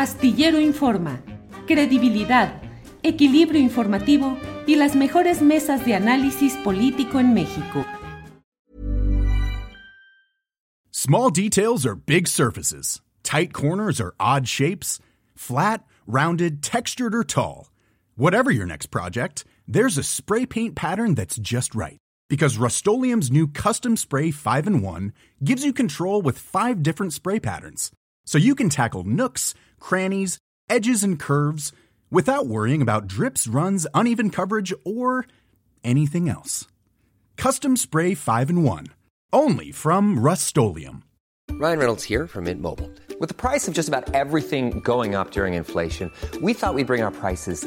Astillero Informa, credibilidad, equilibrio informativo y las mejores mesas de análisis político en México. Small details are big surfaces. Tight corners are odd shapes. Flat, rounded, textured, or tall. Whatever your next project, there's a spray paint pattern that's just right. Because Rust new Custom Spray 5 in 1 gives you control with five different spray patterns. So you can tackle nooks, crannies, edges, and curves without worrying about drips, runs, uneven coverage, or anything else. Custom Spray 5 in 1. Only from Rust Ryan Reynolds here from Mint Mobile. With the price of just about everything going up during inflation, we thought we'd bring our prices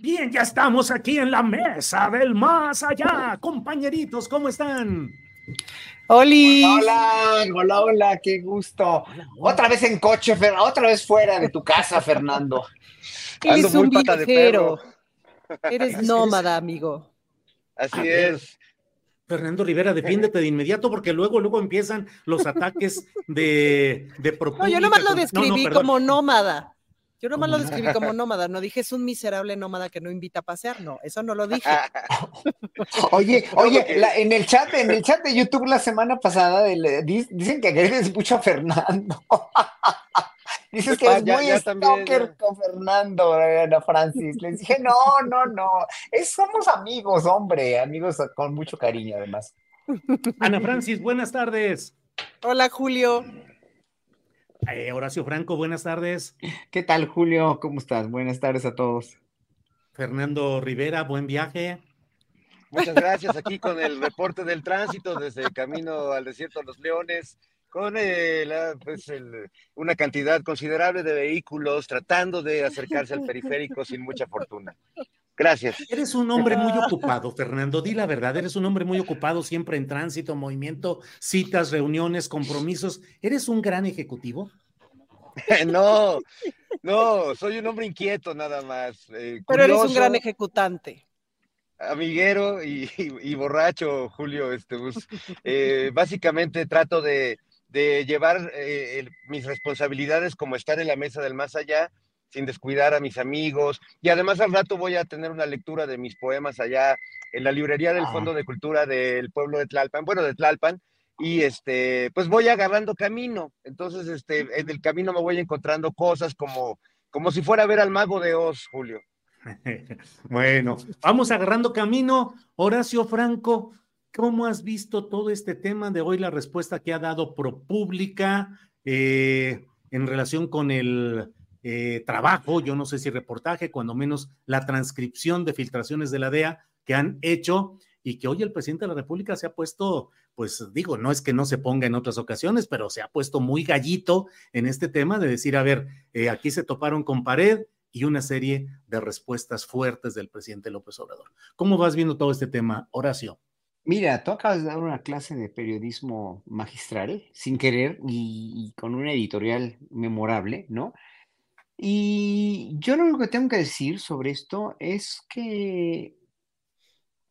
Bien, ya estamos aquí en la mesa del más allá. Compañeritos, ¿cómo están? Hola, hola, hola, qué gusto. Otra vez en coche, otra vez fuera de tu casa, Fernando. Eres un viajero. Eres nómada, amigo. Así es. Fernando Rivera, defiéndete de inmediato porque luego, luego empiezan los ataques de, de No, yo nomás lo describí como nómada. Yo nomás lo describí como nómada, no dije es un miserable nómada que no invita a pasear, no, eso no lo dije. oye, oye, en el chat, en el chat de YouTube la semana pasada dicen que agredes mucho a Fernando. Dices que es muy stalker con Fernando, Ana Francis. Les dije, no, no, no. somos amigos, hombre, amigos con mucho cariño, además. Ana Francis, buenas tardes. Hola, Julio. Eh, Horacio Franco, buenas tardes. ¿Qué tal, Julio? ¿Cómo estás? Buenas tardes a todos. Fernando Rivera, buen viaje. Muchas gracias aquí con el reporte del tránsito desde el camino al desierto de los Leones, con eh, pues, una cantidad considerable de vehículos tratando de acercarse al periférico sin mucha fortuna. Gracias. Eres un hombre muy ocupado, Fernando. Di la verdad, eres un hombre muy ocupado, siempre en tránsito, movimiento, citas, reuniones, compromisos. ¿Eres un gran ejecutivo? no, no, soy un hombre inquieto nada más. Eh, Pero eres un gran ejecutante. Amiguero y, borracho, Julio. Este, pues, eh, básicamente trato de, llevar eh, mis responsabilidades como estar en la mesa del más allá sin descuidar a mis amigos. Y además al rato voy a tener una lectura de mis poemas allá en la librería del ah. Fondo de Cultura del pueblo de Tlalpan, bueno, de Tlalpan, y este, pues voy agarrando camino. Entonces, este, en el camino me voy encontrando cosas como, como si fuera a ver al mago de Oz, Julio. bueno, vamos agarrando camino. Horacio Franco, ¿cómo has visto todo este tema de hoy, la respuesta que ha dado ProPública eh, en relación con el eh, trabajo, yo no sé si reportaje, cuando menos la transcripción de filtraciones de la DEA que han hecho y que hoy el presidente de la República se ha puesto, pues digo, no es que no se ponga en otras ocasiones, pero se ha puesto muy gallito en este tema de decir, a ver, eh, aquí se toparon con pared y una serie de respuestas fuertes del presidente López Obrador. ¿Cómo vas viendo todo este tema, Horacio? Mira, tú acabas de dar una clase de periodismo magistral, sin querer, y con una editorial memorable, ¿no? Y yo lo único que tengo que decir sobre esto es que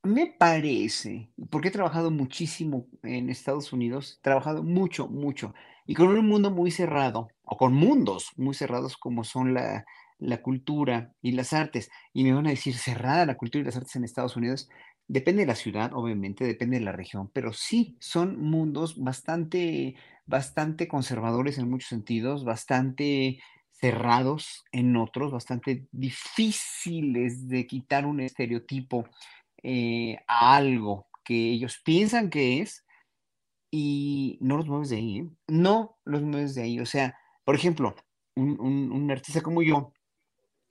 me parece, porque he trabajado muchísimo en Estados Unidos, he trabajado mucho, mucho, y con un mundo muy cerrado, o con mundos muy cerrados como son la, la cultura y las artes, y me van a decir cerrada la cultura y las artes en Estados Unidos, depende de la ciudad, obviamente, depende de la región, pero sí son mundos bastante, bastante conservadores en muchos sentidos, bastante cerrados en otros, bastante difíciles de quitar un estereotipo eh, a algo que ellos piensan que es y no los mueves de ahí, ¿eh? no los mueves de ahí. O sea, por ejemplo, un, artista como yo,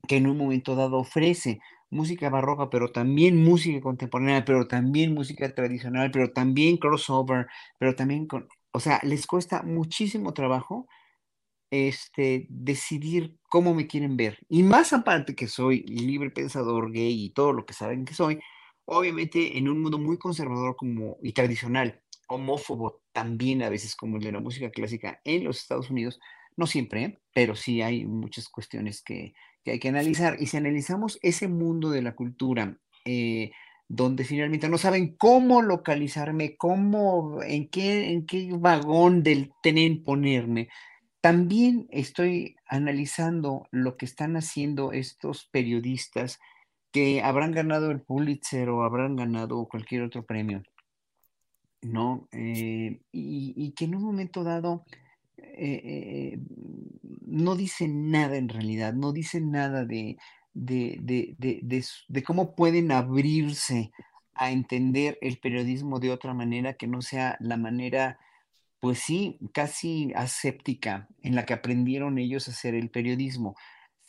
que en un momento dado ofrece música barroca, pero también música contemporánea, pero también música tradicional, pero también crossover, pero también con, o sea, les cuesta muchísimo trabajo este, decidir cómo me quieren ver. Y más aparte que soy libre pensador, gay y todo lo que saben que soy, obviamente en un mundo muy conservador como, y tradicional, homófobo también a veces como el de la música clásica en los Estados Unidos, no siempre, ¿eh? pero sí hay muchas cuestiones que, que, hay que analizar. Y si analizamos ese mundo de la cultura, eh, donde finalmente no saben cómo localizarme, cómo, en qué, en qué vagón del tren ponerme, también estoy analizando lo que están haciendo estos periodistas que habrán ganado el Pulitzer o habrán ganado cualquier otro premio, ¿no? Eh, y, que en un momento dado eh, eh, no dicen nada en realidad, no dicen nada de, de cómo pueden abrirse a entender el periodismo de otra manera que no sea la manera pues sí, casi aséptica en la que aprendieron ellos a hacer el periodismo,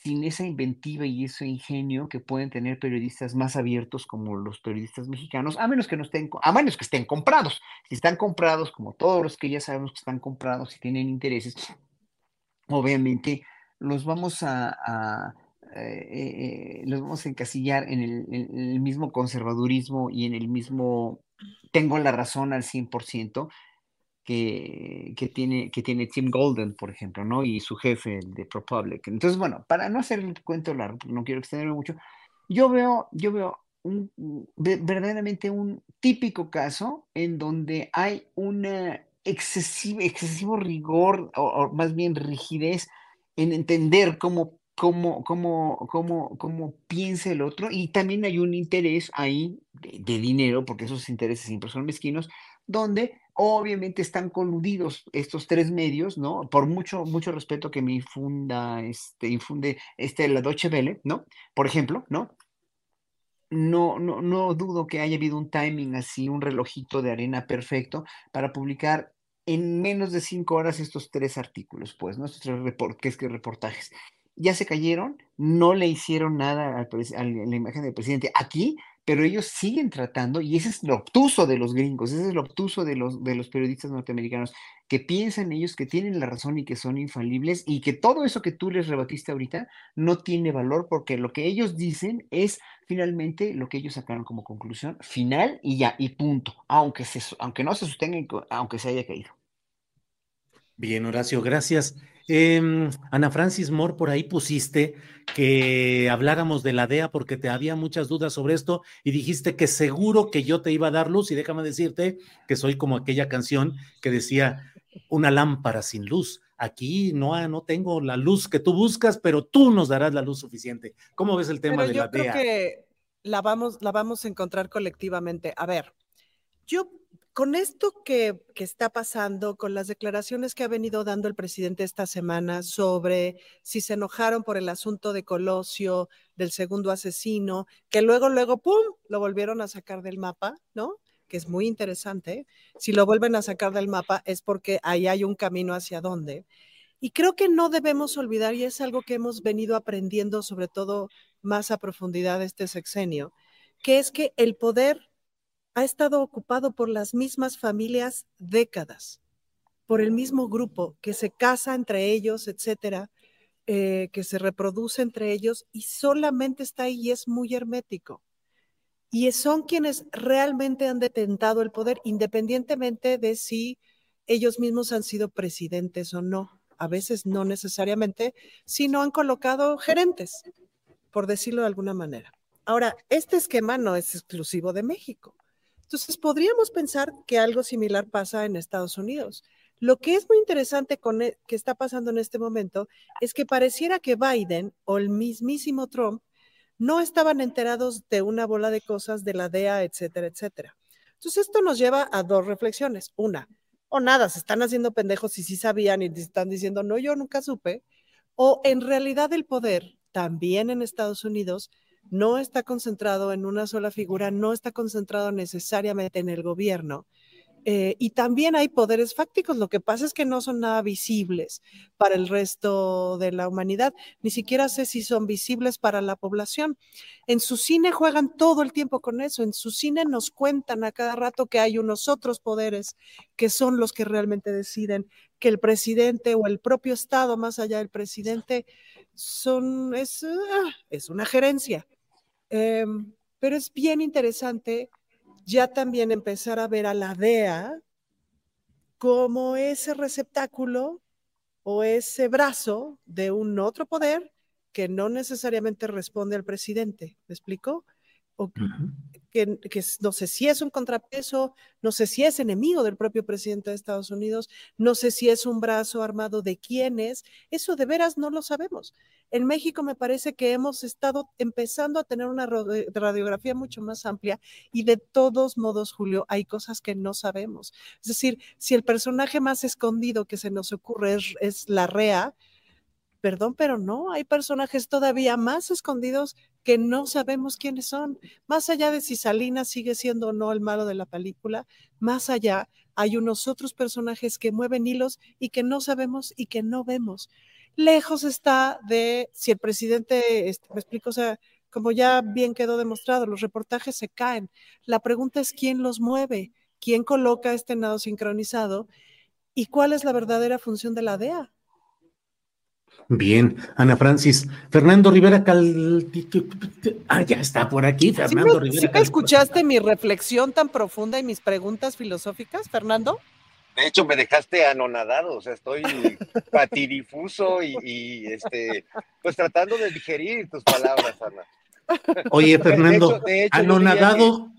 sin esa inventiva y ese ingenio que pueden tener periodistas más abiertos como los periodistas mexicanos, a menos que no estén, a menos que estén comprados. Si están comprados, como todos los que ya sabemos que están comprados y tienen intereses, obviamente los vamos a, eh, eh, los vamos a encasillar en el, en el mismo conservadurismo y en el mismo tengo la razón al 100%, que, tiene, que tiene Tim Golden, por ejemplo, ¿no? Y su jefe, de ProPublic. Entonces, bueno, para no hacer el cuento largo, no quiero extenderme mucho, yo veo, yo veo un, verdaderamente un típico caso en donde hay un excesivo, excesivo rigor, o, más bien rigidez, en entender cómo, cómo, cómo, cómo, cómo piensa el otro, y también hay un interés ahí de, de dinero, porque esos intereses siempre son mezquinos, donde obviamente están coludidos estos tres medios, ¿no? Por mucho, mucho respeto que me infunda, este, infunde este, la Deutsche Welle, ¿no? Por ejemplo, ¿no? No, no, no dudo que haya habido un timing así, un relojito de arena perfecto para publicar en menos de cinco horas estos tres artículos, pues, ¿no? Estos tres reportes, que reportajes. Ya se cayeron, no le hicieron nada a la imagen del presidente. Aquí pero ellos siguen tratando, y ese es lo obtuso de los gringos, ese es lo obtuso de los, de los periodistas norteamericanos, que piensan ellos que tienen la razón y que son infalibles, y que todo eso que tú les rebatiste ahorita no tiene valor, porque lo que ellos dicen es finalmente lo que ellos sacaron como conclusión final y ya, y punto, aunque, se, aunque no se sostenga, aunque se haya caído. Bien, Horacio, gracias. Em, Ana Francis Moore, por ahí pusiste que habláramos de la DEA porque te había muchas dudas sobre esto y dijiste que seguro que yo te iba a dar luz y déjame decirte que soy como aquella canción que decía una lámpara sin luz. Aquí no, no tengo la luz que tú buscas, pero tú nos darás la luz suficiente. ¿Cómo ves el tema de la DEA? Yo creo que la vamos, la vamos a encontrar colectivamente. A ver, yo con esto que, está pasando, con las declaraciones que ha venido dando el presidente esta semana sobre si se enojaron por el asunto de Colosio, del segundo asesino, que luego, luego, ¡pum!, lo volvieron a sacar del mapa, ¿no? Que es muy interesante. Si lo vuelven a sacar del mapa es porque ahí hay un camino hacia dónde. Y creo que no debemos olvidar, y es algo que hemos venido aprendiendo, sobre todo más a profundidad este sexenio, que es que el poder ha estado ocupado por las mismas familias décadas, por el mismo grupo que se casa entre ellos, etcétera, eh, que se reproduce entre ellos y solamente está ahí y es muy hermético. Y son quienes realmente han detentado el poder, independientemente de si ellos mismos han sido presidentes o no. A veces no necesariamente, sino han colocado gerentes, por decirlo de alguna manera. Ahora, este esquema no es exclusivo de México. Entonces, podríamos pensar que algo similar pasa en Estados Unidos. Lo que es muy interesante con e, que está pasando en este momento es que pareciera que Biden o el mismísimo Trump no estaban enterados de una bola de cosas de la DEA, etcétera, etcétera. Entonces, esto nos lleva a dos reflexiones. Una, o nada, se están haciendo pendejos y sí sabían y están diciendo, no, yo nunca supe. O en realidad el poder, también en Estados Unidos, no está concentrado en una sola figura, no está concentrado necesariamente en el gobierno Eh, y también hay poderes fácticos, lo que pasa es que no son nada visibles para el resto de la humanidad, ni siquiera sé si son visibles para la población. En su cine juegan todo el tiempo con eso, en su cine nos cuentan a cada rato que hay unos otros poderes que son los que realmente deciden que el presidente o el propio Estado, más allá del presidente, son, es, ah, es una gerencia. Em, pero es bien interesante ya también empezar a ver a la DEA como ese receptáculo o ese brazo de un otro poder que no necesariamente responde al presidente. ¿Me explico? O, que, no sé si es un contrapeso, no sé si es enemigo del propio presidente de Estados Unidos, no sé si es un brazo armado de quiénes, eso de veras no lo sabemos. En México me parece que hemos estado empezando a tener una radiografía mucho más amplia y de todos modos, Julio, hay cosas que no sabemos. Es decir, si el personaje más escondido que se nos ocurre es, es la REA, perdón, pero no, hay personajes todavía más escondidos que no sabemos quiénes son. Más allá de si Salinas sigue siendo o no el malo de la película, más allá hay unos otros personajes que mueven hilos y que no sabemos y que no vemos. Lejos está de si el presidente, este, me explico, o sea, como ya bien quedó demostrado, los reportajes se caen. La pregunta es quién los mueve, quién coloca este nado sincronizado y cuál es la verdadera función de la DEA. Bien, Ana Francis. Fernando Rivera Cal... Ah, ya está por aquí, Fernando Rivera. ¿Sí escuchaste mi reflexión tan profunda y mis preguntas filosóficas, Fernando? De hecho, me dejaste anonadado, o sea, estoy patidifuso y, este, pues tratando de digerir tus palabras, Ana. Oye, Fernando, anonadado,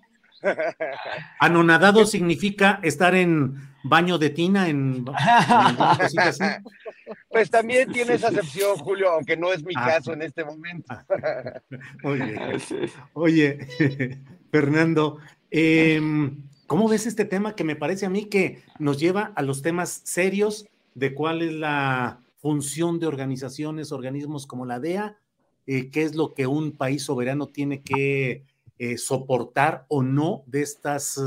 Anonadado significa estar en baño de tina, en, Pues también tiene esa acepción, Julio, aunque no es mi ah. caso en este momento. oye, Fernando, em, ¿cómo ves este tema que me parece a mí que nos lleva a los temas serios de cuál es la función de organizaciones, organismos como la DEA, eh, qué es lo que un país soberano tiene que eh, soportar o no de estas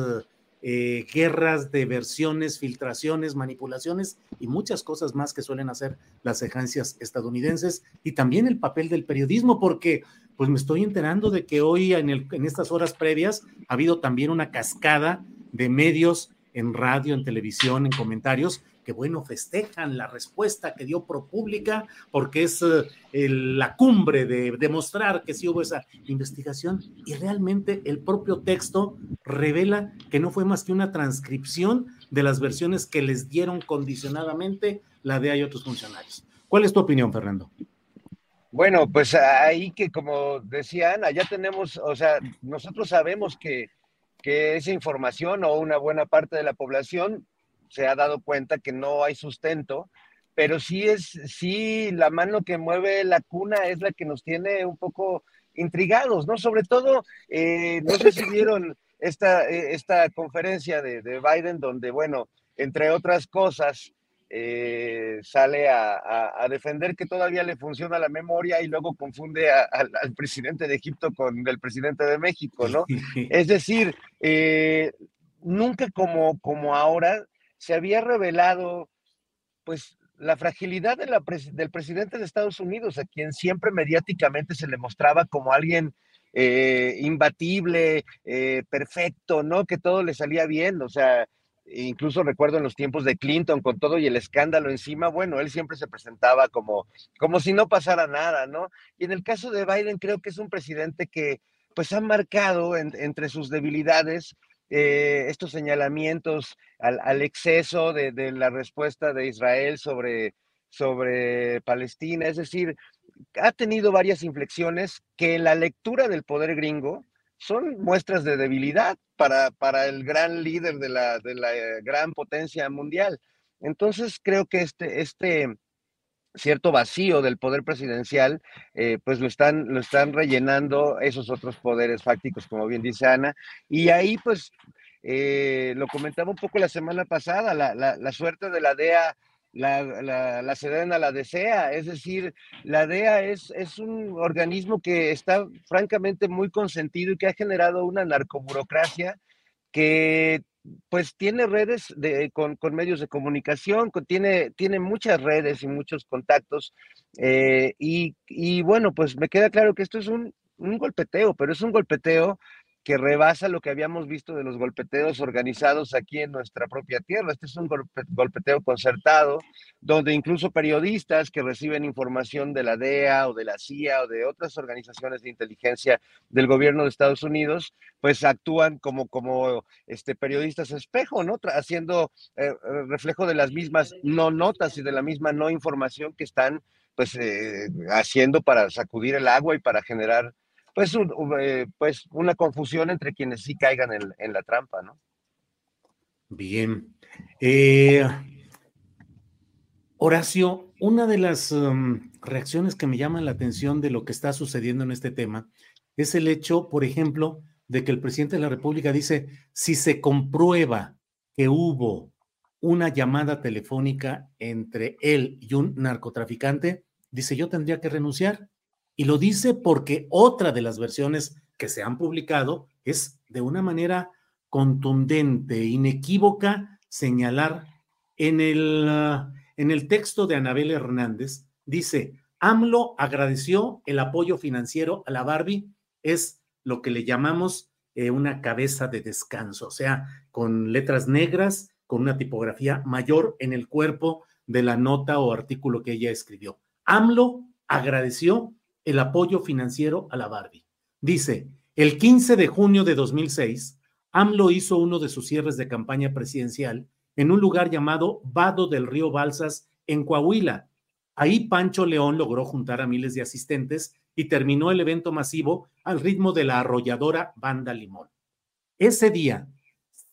eh, guerras de versiones, filtraciones, manipulaciones y muchas cosas más que suelen hacer las agencias estadounidenses y también el papel del periodismo, porque pues me estoy enterando de que hoy en, en estas horas previas ha habido también una cascada de medios en radio, en televisión, en comentarios, que bueno, festejan la respuesta que dio ProPública, porque es eh, la cumbre de demostrar que sí hubo esa investigación, y realmente el propio texto revela que no fue más que una transcripción de las versiones que les dieron condicionadamente la DEA y otros funcionarios. ¿Cuál es tu opinión, Fernando? Bueno, pues ahí que como decía Ana, ya tenemos, o sea, nosotros sabemos que que esa información o una buena parte de la población se ha dado cuenta que no hay sustento, pero sí es, sí, la mano que mueve la cuna es la que nos tiene un poco intrigados, ¿no? Sobre todo, eh, no sé si vieron esta, eh, esta conferencia de, de Biden donde, bueno, entre otras cosas, eh, sale a, defender que todavía le funciona la memoria y luego confunde al presidente de Egipto con el presidente de México, ¿no? Es decir, eh, nunca como, como ahora se había revelado, pues, la fragilidad del presidente de Estados Unidos, a quien siempre mediáticamente se le mostraba como alguien eh, imbatible, perfecto, ¿no? Que todo le salía bien, o sea, incluso recuerdo en los tiempos de Clinton con todo y el escándalo encima, bueno, él siempre se presentaba como, como si no pasara nada, ¿no? Y en el caso de Biden creo que es un presidente que pues ha marcado entre sus debilidades eh, estos señalamientos al, exceso de, de, la respuesta de Israel sobre, sobre Palestina, es decir, ha tenido varias inflexiones que la lectura del poder gringo son muestras de debilidad para, para el gran líder de la, de la eh, gran potencia mundial. Entonces creo que este, este cierto vacío del poder presidencial, eh, pues lo están, lo están rellenando esos otros poderes fácticos, como bien dice Ana, y ahí pues eh, lo comentaba un poco la semana pasada, la, la, la suerte de la DEA la, la, la, la desea. Es decir, la DEA es, es un organismo que está francamente muy consentido y que ha generado una narcoburocracia que pues tiene redes de, con, medios de comunicación, tiene, tiene muchas redes y muchos contactos. Eh, y, y, bueno, pues me queda claro que esto es un, un golpeteo, pero es un golpeteo que rebasa lo que habíamos visto de los golpeteos organizados aquí en nuestra propia tierra. Este es un golpeteo concertado, donde incluso periodistas que reciben información de la DEA o de la CIA o de otras organizaciones de inteligencia del gobierno de Estados Unidos, pues actúan como, como este, periodistas espejo, ¿no? Haciendo eh, reflejo de las mismas no notas y de la misma no información que están pues eh, haciendo para sacudir el agua y para generar pues, eh, pues una confusión entre quienes sí caigan en, la trampa, ¿no? Bien. Eh, Horacio, una de las um, reacciones que me llaman la atención de lo que está sucediendo en este tema es el hecho, por ejemplo, de que el presidente de la República dice, si se comprueba que hubo una llamada telefónica entre él y un narcotraficante, dice, yo tendría que renunciar. Y lo dice porque otra de las versiones que se han publicado es de una manera contundente, inequívoca, señalar en el, ah, en el texto de Anabel Hernández, dice, AMLO agradeció el apoyo financiero a la Barbie, es lo que le llamamos eh, una cabeza de descanso, o sea, con letras negras, con una tipografía mayor en el cuerpo de la nota o artículo que ella escribió. AMLO agradeció el apoyo financiero a la Barbie. Dice, el 15 de junio de 2006, AMLO hizo uno de sus cierres de campaña presidencial en un lugar llamado Vado del Río Balsas, en Coahuila. Ahí Pancho León logró juntar a miles de asistentes y terminó el evento masivo al ritmo de la arrolladora Banda Limón. Ese día,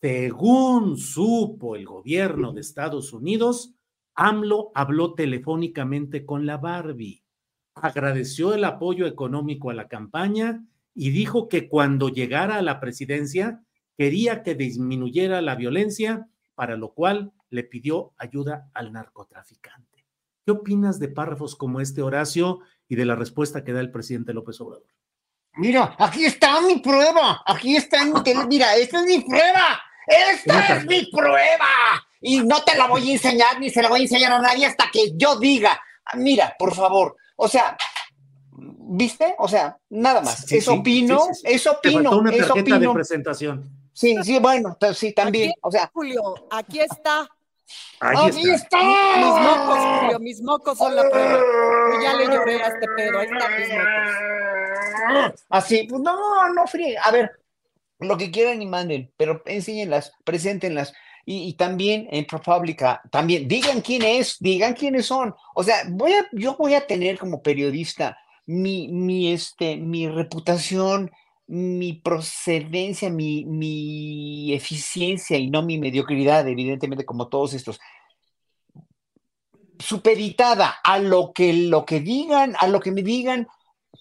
según supo el gobierno de Estados Unidos, AMLO habló telefónicamente con la Barbie agradeció el apoyo económico a la campaña y dijo que cuando llegara a la presidencia quería que disminuyera la violencia, para lo cual le pidió ayuda al narcotraficante. ¿Qué opinas de párrafos como este, Horacio, y de la respuesta que da el presidente López Obrador? Mira, aquí está mi prueba, aquí está mi mira, esta es mi prueba, esta es mi prueba, y no te la voy a enseñar ni se la voy a enseñar a nadie hasta que yo diga, mira, por favor, o sea, ¿viste? O sea, nada más. eso opino, eso opino. una eso tarjeta de presentación. Sí, sí, bueno, sí, también. o sea, Julio, aquí está. Aquí está. Mis mocos, Julio, mis mocos son la prueba. Yo ya le lloré a este pedo, ahí están mis mocos. Así, pues no, no fríe. A ver, lo que quieran y manden, pero enséñenlas, preséntenlas y, también en ProPublica, también digan quién es, digan quiénes son. O sea, voy yo voy a tener como periodista mi, mi, este, mi reputación, mi procedencia, mi, mi eficiencia y no mi mediocridad, evidentemente, como todos estos supeditada a lo que, lo que digan, a lo que me digan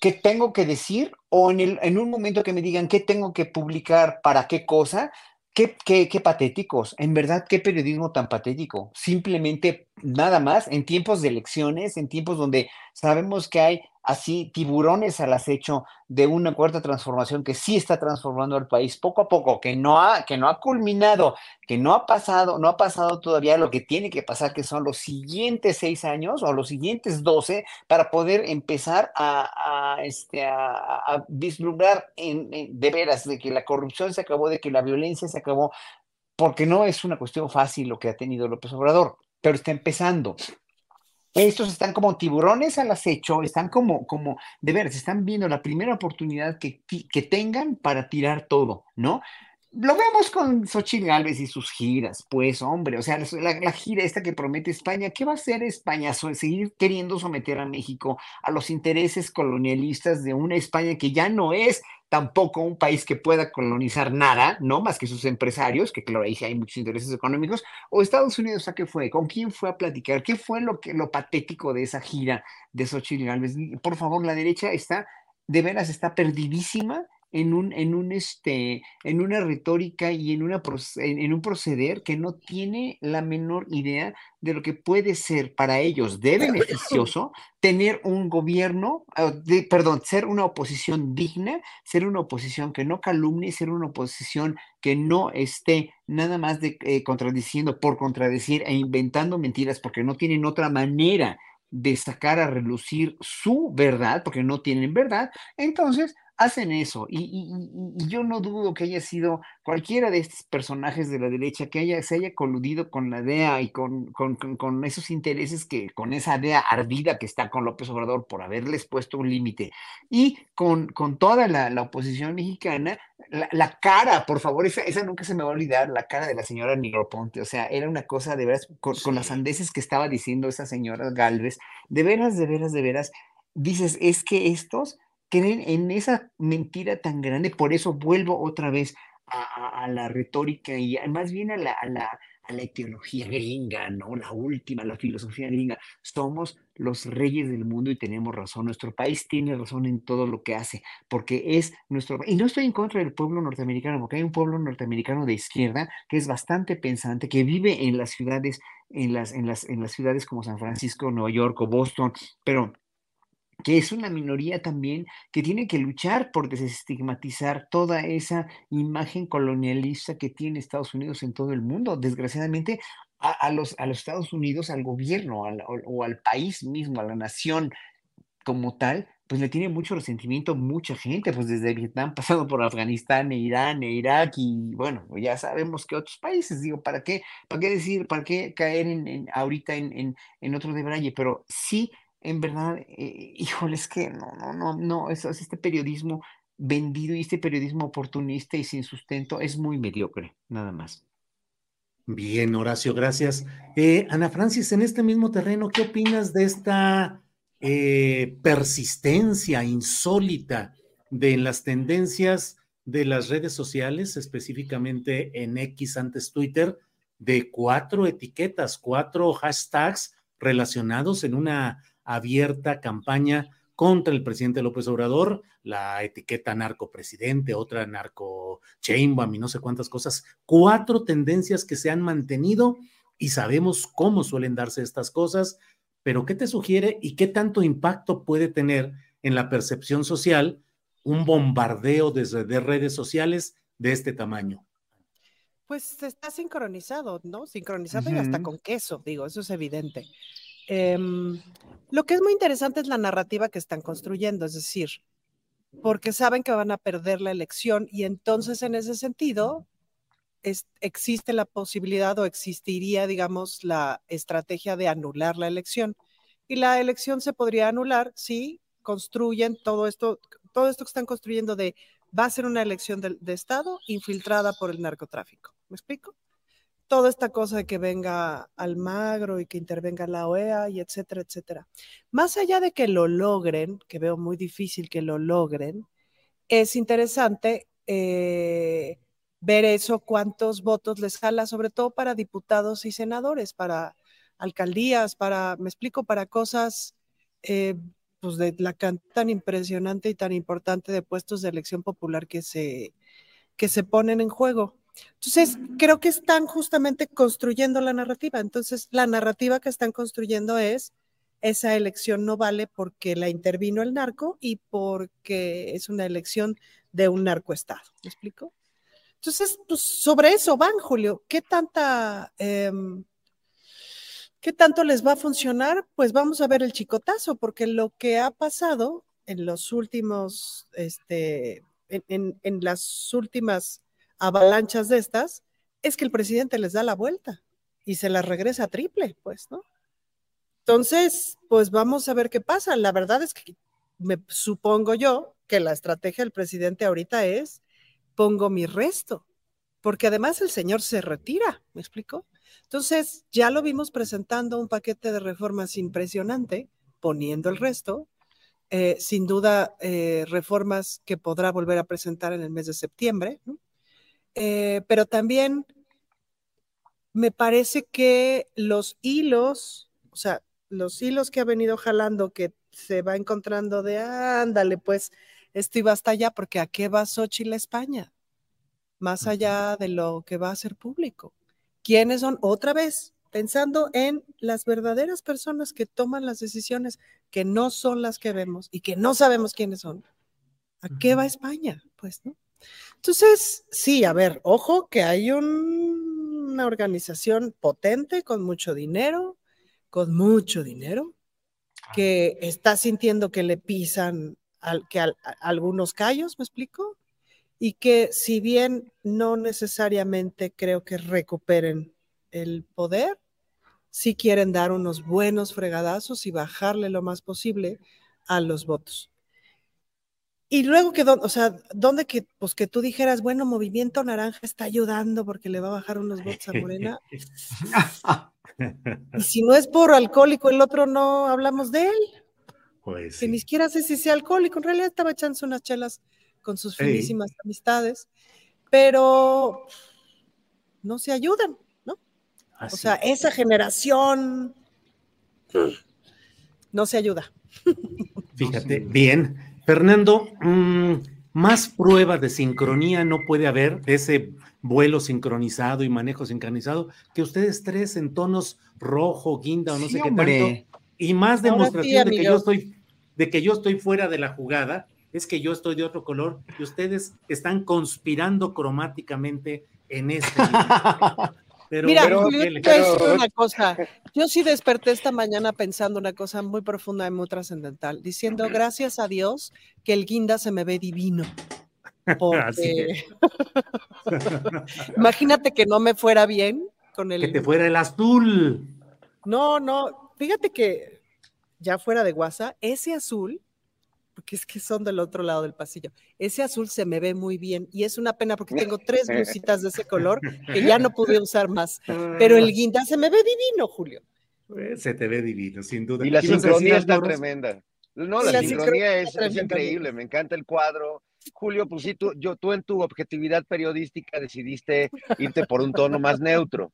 que tengo que decir o en, el, en un momento que me digan qué tengo que publicar para qué cosa, Qué, qué, patéticos, en verdad, qué periodismo tan patético. Simplemente nada más en tiempos de elecciones, en tiempos donde sabemos que hay así tiburones al acecho de una cuarta transformación que sí está transformando al país poco a poco, que no ha, que no ha culminado, que no ha pasado, no ha pasado todavía lo que tiene que pasar, que son los siguientes seis años o los siguientes doce, para poder empezar a, este, a, vislumbrar en, de veras de que la corrupción se acabó, de que la violencia se acabó, porque no es una cuestión fácil lo que ha tenido López Obrador, pero está empezando estos están como tiburones al acecho, están como, como, de veras, están viendo la primera oportunidad que, que tengan para tirar todo, ¿no? Lo vemos con Xochitl Gálvez y sus giras, pues, hombre, o sea, la, gira esta que promete España, ¿qué va a hacer España? seguir queriendo someter a México a los intereses colonialistas de una España que ya no es tampoco un país que pueda colonizar nada, no más que sus empresarios, que claro, ahí hay muchos intereses económicos, o Estados Unidos, ¿a qué fue? ¿Con quién fue a platicar? ¿Qué fue lo, que, lo patético de esa gira de Xochitl? Por favor, la derecha está, de veras está perdidísima en un, en un, este, en una retórica y en, una, en, un proceder que no tiene la menor idea de lo que puede ser para ellos de beneficioso tener un gobierno, ah, de, perdón, ser una oposición digna, ser una oposición que no calumnie, ser una oposición que no esté nada más de, eh, contradiciendo por contradecir e inventando mentiras porque no tienen otra manera de sacar a relucir su verdad, porque no tienen verdad, entonces hacen eso. Y, yo no dudo que haya sido cualquiera de estos personajes de la derecha que haya, se haya coludido con la DEA y con, con, esos intereses que, con esa DEA ardida que está con López Obrador por haberles puesto un límite. Y con, con toda la, oposición mexicana, la, cara, por favor, esa, esa, nunca se me va a olvidar, la cara de la señora Nigroponte. O sea, era una cosa de veras, con, con las andeses que estaba diciendo esa señora Galvez, de veras, de veras, de veras, dices, es que estos creen en esa mentira tan grande, por eso vuelvo otra vez a, la retórica y más bien a la, la etiología gringa, ¿no? La última, la filosofía gringa. Somos los reyes del mundo y tenemos razón. Nuestro país tiene razón en todo lo que hace, porque es nuestro... Y no estoy en contra del pueblo norteamericano, porque hay un pueblo norteamericano de izquierda que es bastante pensante, que vive en las ciudades, en las, en las, en las ciudades como San Francisco, Nueva York o Boston, pero que es una minoría también que tiene que luchar por desestigmatizar toda esa imagen colonialista que tiene Estados Unidos en todo el mundo. Desgraciadamente, a, los, a los Estados Unidos, al gobierno o, al país mismo, a la nación como tal, pues le tiene mucho resentimiento mucha gente, pues desde Vietnam, pasando por Afganistán, e Irán, e Irak, y bueno, ya sabemos que otros países, digo, ¿para qué, para qué decir, para qué caer en, ahorita en, en, en otro debraye? Pero sí en verdad, eh, híjole, es que no, no, no, no, eso, este periodismo vendido y este periodismo oportunista y sin sustento es muy mediocre, nada más. Bien, Horacio, gracias. Eh, Ana Francis, en este mismo terreno, ¿qué opinas de esta eh, persistencia insólita de las tendencias de las redes sociales, específicamente en X antes Twitter, de cuatro etiquetas, cuatro hashtags relacionados en una abierta campaña contra el presidente López Obrador, la etiqueta narcopresidente, otra narco y no sé cuántas cosas, cuatro tendencias que se han mantenido y sabemos cómo suelen darse estas cosas, pero ¿qué te sugiere y qué tanto impacto puede tener en la percepción social un bombardeo desde de redes sociales de este tamaño? Pues está sincronizado, ¿no? Sincronizado y hasta con queso, digo, eso es evidente. Em, lo que es muy interesante es la narrativa que están construyendo, es decir, porque saben que van a perder la elección y entonces en ese sentido existe la posibilidad o existiría, digamos, la estrategia de anular la elección. Y la elección se podría anular si construyen todo esto, todo esto que están construyendo de va a ser una elección de Estado infiltrada por el narcotráfico. ¿Me explico? Toda esta cosa de que venga Almagro y que intervenga la OEA y etcétera, etcétera. Más allá de que lo logren, que veo muy difícil que lo logren, es interesante eh, ver eso, cuántos votos les jala, sobre todo para diputados y senadores, para alcaldías, para, me explico, para cosas eh, pues de la tan impresionante y tan importante de puestos de elección popular que se, que se ponen en juego. Entonces, creo que están justamente construyendo la narrativa. Entonces, la narrativa que están construyendo es, esa elección no vale porque la intervino el narco y porque es una elección de un narcoestado. ¿Me explico? Entonces, pues sobre eso van, Julio. ¿Qué tanta... Em, ¿Qué tanto les va a funcionar? Pues vamos a ver el chicotazo, porque lo que ha pasado en los últimos, este, en, en las últimas avalanchas de estas, es que el presidente les da la vuelta y se las regresa triple, pues, ¿no? Entonces, pues vamos a ver qué pasa. La verdad es que me supongo yo que la estrategia del presidente ahorita es pongo mi resto, porque además el señor se retira, ¿me explico? Entonces, ya lo vimos presentando un paquete de reformas impresionante, poniendo el resto, eh, sin duda eh, reformas que podrá volver a presentar en el mes de septiembre, ¿no? Eh, pero también me parece que los hilos, o sea, los hilos que ha venido jalando, que se va encontrando de, ándale, pues esto iba hasta allá, porque ¿a qué va Xochitl a España? Más allá de lo que va a ser público. ¿Quiénes son? Otra vez, pensando en las verdaderas personas que toman las decisiones, que no son las que vemos y que no sabemos quiénes son. ¿A qué va España? Pues, ¿no? Entonces, sí, a ver, ojo que hay una organización potente con mucho dinero, con mucho dinero, que está sintiendo que le pisan al, que algunos callos, ¿me explico? Y que si bien no necesariamente creo que recuperen el poder, sí quieren dar unos buenos fregadazos y bajarle lo más posible a los votos. Y luego que, o sea, ¿dónde que, pues que tú dijeras, bueno, Movimiento Naranja está ayudando porque le va a bajar unos votos a Morena? y si no es por alcohólico, el otro no hablamos de él. Pues que ni siquiera sé si sea alcohólico, en realidad estaba echándose unas chelas con sus finísimas amistades, pero no se ayudan, ¿no? o sea, esa generación no se ayuda. Fíjate, bien. Fernando, mm, más pruebas de sincronía no puede haber de ese vuelo sincronizado y manejo sincronizado que ustedes tres en tonos rojo, guinda o no sé qué tanto. Y más demostración de que yo estoy de que yo estoy fuera de la jugada es que yo estoy de otro color y ustedes están conspirando cromáticamente en este. Mira, Julio, te una cosa. Yo sí desperté esta mañana pensando una cosa muy profunda y muy trascendental, diciendo gracias a Dios que el guinda se me ve divino. Porque... Imagínate que no me fuera bien con el. Que te fuera el azul. No, no. Fíjate que ya fuera de guasa, ese azul porque es que son del otro lado del pasillo. Ese azul se me ve muy bien y es una pena porque tengo tres blusitas de ese color que ya no pude usar más. Pero el guinda se me ve divino, Julio. Pues, se te ve divino, sin duda. Y la sincronía está tremenda. No, la, sincronía, es, increíble, me encanta el cuadro. Julio, pues sí, tú, yo, tú en tu objetividad periodística decidiste irte por un tono más neutro.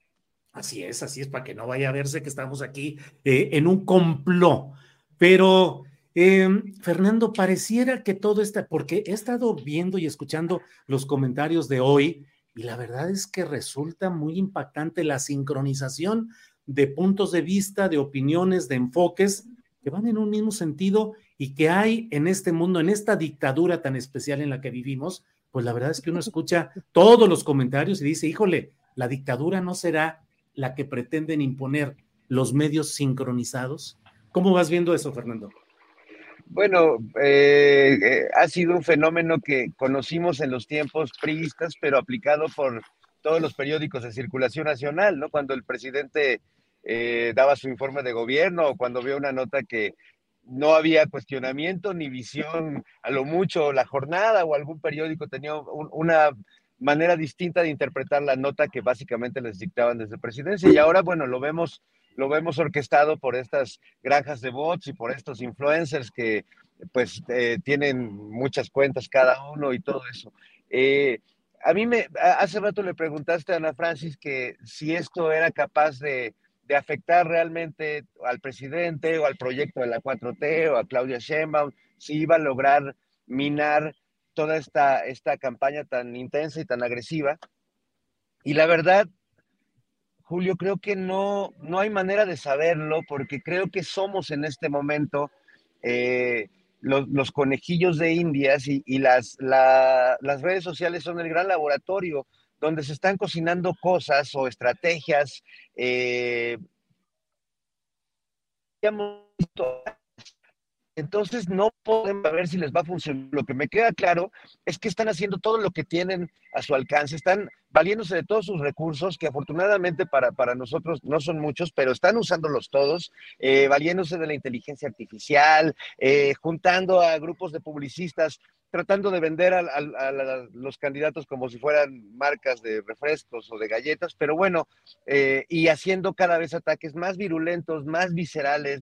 Así es, así es, para que no vaya a verse que estamos aquí eh, en un complot. Pero Em, Fernando, pareciera que todo está, porque he estado viendo y escuchando los comentarios de hoy y la verdad es que resulta muy impactante la sincronización de puntos de vista, de opiniones, de enfoques que van en un mismo sentido y que hay en este mundo, en esta dictadura tan especial en la que vivimos, pues la verdad es que uno escucha todos los comentarios y dice, híjole, la dictadura no será la que pretenden imponer los medios sincronizados. ¿Cómo vas viendo eso, Fernando? Bueno, eh, eh, ha sido un fenómeno que conocimos en los tiempos priistas, pero aplicado por todos los periódicos de circulación nacional, ¿no? Cuando el presidente eh, daba su informe de gobierno o cuando vio una nota que no había cuestionamiento ni visión a lo mucho la jornada o algún periódico tenía una manera distinta de interpretar la nota que básicamente les dictaban desde presidencia y ahora bueno lo vemos lo vemos orquestado por estas granjas de bots y por estos influencers que pues eh, tienen muchas cuentas cada uno y todo eso. Eh, a mí me, hace rato le preguntaste a Ana Francis que si esto era capaz de, de, afectar realmente al presidente o al proyecto de la 4T o a Claudia Sheinbaum, si iba a lograr minar toda esta, esta campaña tan intensa y tan agresiva. Y la verdad, Julio, creo que no, no hay manera de saberlo porque creo que somos en este momento eh, los, conejillos de Indias y, las, las redes sociales son el gran laboratorio donde se están cocinando cosas o estrategias. Eh, entonces no podemos ver si les va a funcionar. Lo que me queda claro es que están haciendo todo lo que tienen a su alcance, están valiéndose de todos sus recursos, que afortunadamente para, para nosotros no son muchos, pero están usándolos todos, eh, valiéndose de la inteligencia artificial, eh, juntando a grupos de publicistas tratando de vender a, los candidatos como si fueran marcas de refrescos o de galletas, pero bueno, eh, y haciendo cada vez ataques más virulentos, más viscerales.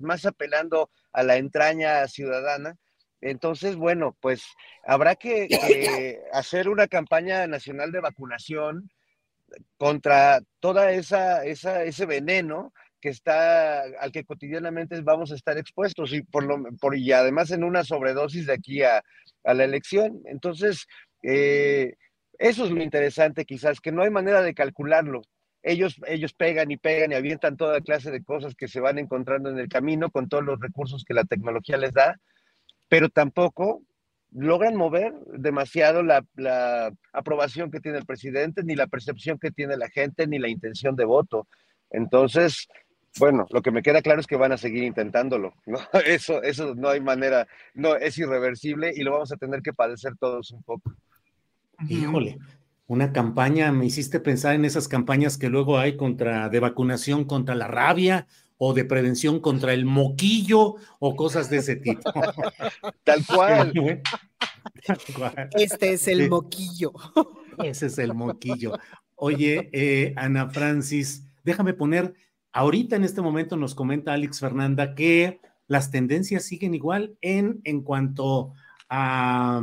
más apelando a la entraña ciudadana. Entonces, bueno, pues habrá que, que hacer una campaña nacional de vacunación contra toda esa, esa ese veneno que está al que cotidianamente vamos a estar expuestos y por lo por y además en una sobredosis de aquí a, a la elección. Entonces, eh, eso es lo interesante quizás, que no hay manera de calcularlo. Ellos, ellos pegan y pegan y avientan toda clase de cosas que se van encontrando en el camino con todos los recursos que la tecnología les da, pero tampoco logran mover demasiado la, la aprobación que tiene el presidente, ni la percepción que tiene la gente, ni la intención de voto. Entonces, bueno, lo que me queda claro es que van a seguir intentándolo, ¿no? Eso, eso no hay manera, no, es irreversible y lo vamos a tener que padecer todos un poco. Híjole, una campaña, me hiciste pensar en esas campañas que luego hay contra, de vacunación contra la rabia o de prevención contra el moquillo o cosas de ese tipo. Tal cual. Tal cual. Este es el Sí. moquillo. Ese es el moquillo. Oye, eh, Ana Francis, déjame poner, ahorita en este momento nos comenta Alex Fernanda que las tendencias siguen igual en, en cuanto a